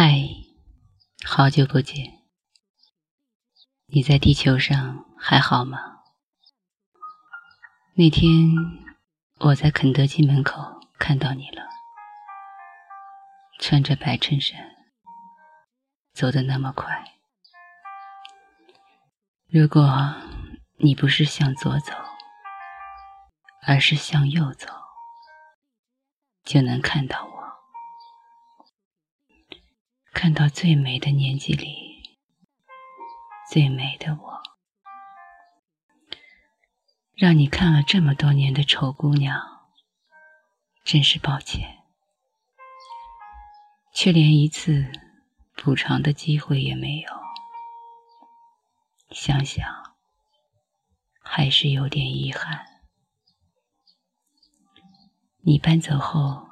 嗨，好久不见，你在地球上还好吗？那天我在肯德基门口看到你了，穿着白衬衫，走得那么快。如果你不是向左走，而是向右走，就能看到我。看到最美的年纪里，最美的我，让你看了这么多年的丑姑娘，真是抱歉，却连一次补偿的机会也没有。想想，还是有点遗憾。你搬走后，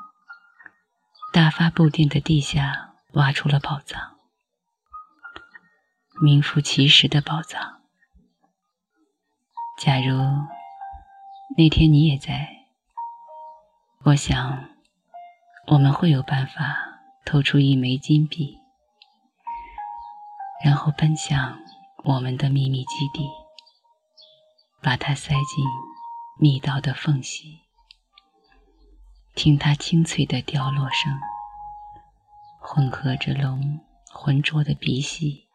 大发布店的地下。挖出了宝藏，名副其实的宝藏。假如那天你也在，我想我们会有办法偷出一枚金币，然后奔向我们的秘密基地，把它塞进密道的缝隙，听它清脆的掉落声。混合着龙浑浊的鼻息。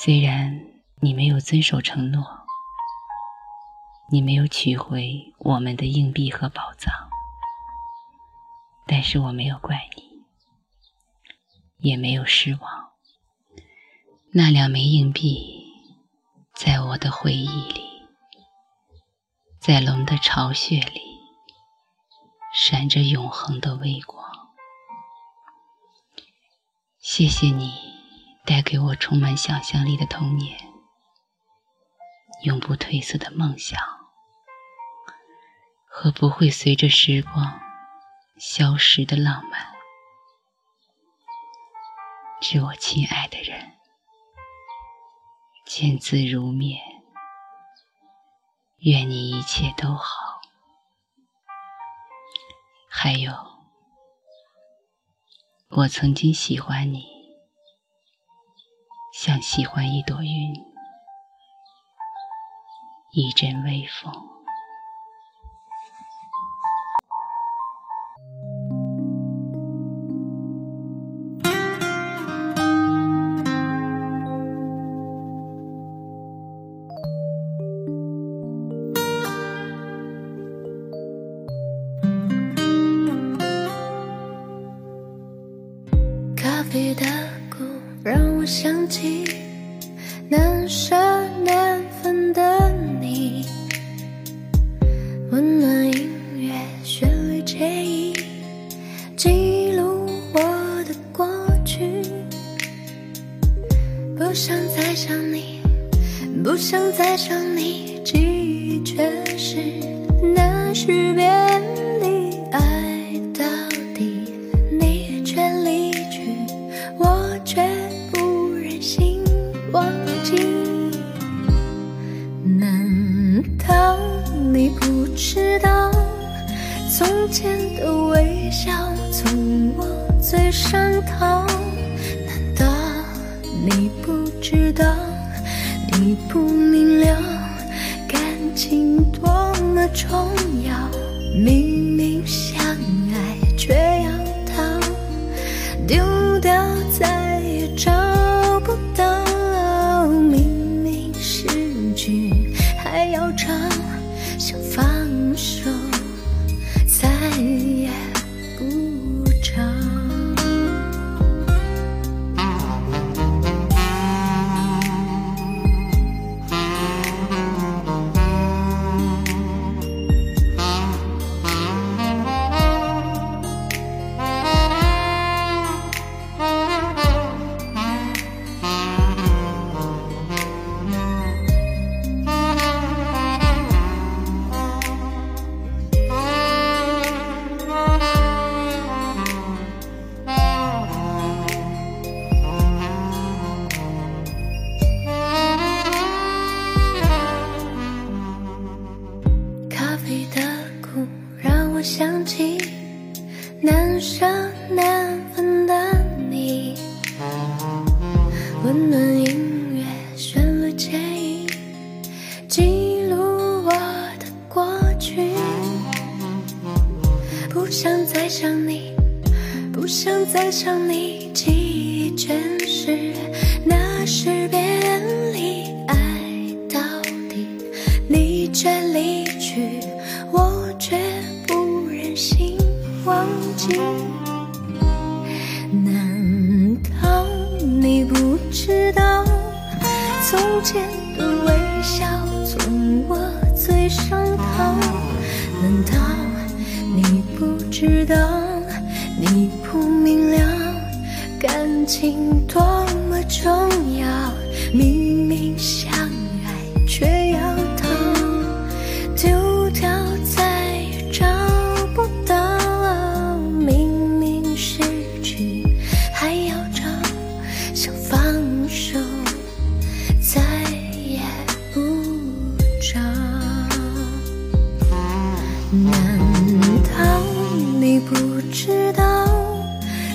虽然你没有遵守承诺，你没有取回我们的硬币和宝藏，但是我没有怪你，也没有失望。那两枚硬币，在我的回忆里，在龙的巢穴里，闪着永恒的微光。谢谢你带给我充满想象力的童年，永不褪色的梦想和不会随着时光消失的浪漫。致我亲爱的人，见字如面，愿你一切都好。还有。我曾经喜欢你，像喜欢一朵云，一阵微风。想起难舍难分的你，温暖音乐旋律惬意，记录我的过去。不想再想你，不想再想你，记忆却是那忘记？难道你不知道，从前。的微笑从我嘴上逃，难道你不知道？你不明了，感情多么重要，明难舍难分的你温暖音乐旋律牵引记录我的过去。不想再想你不想再想你记忆全是那时别离忘记。难道你不知道，从前的微笑从我嘴上逃？难道你不知道，你不明了，感情多么重要？明明找。难道你不知道，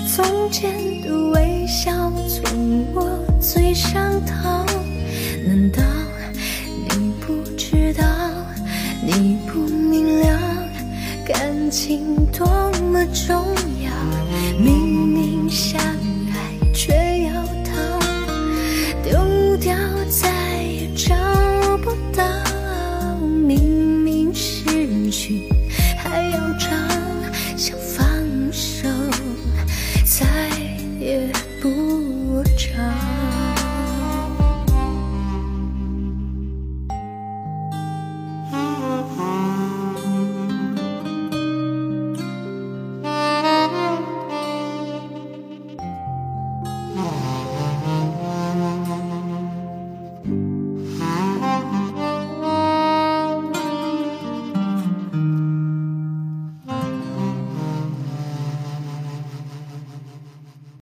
从前的微笑从我嘴上逃？难道你不知道，你不明了，感情多么重要？明明相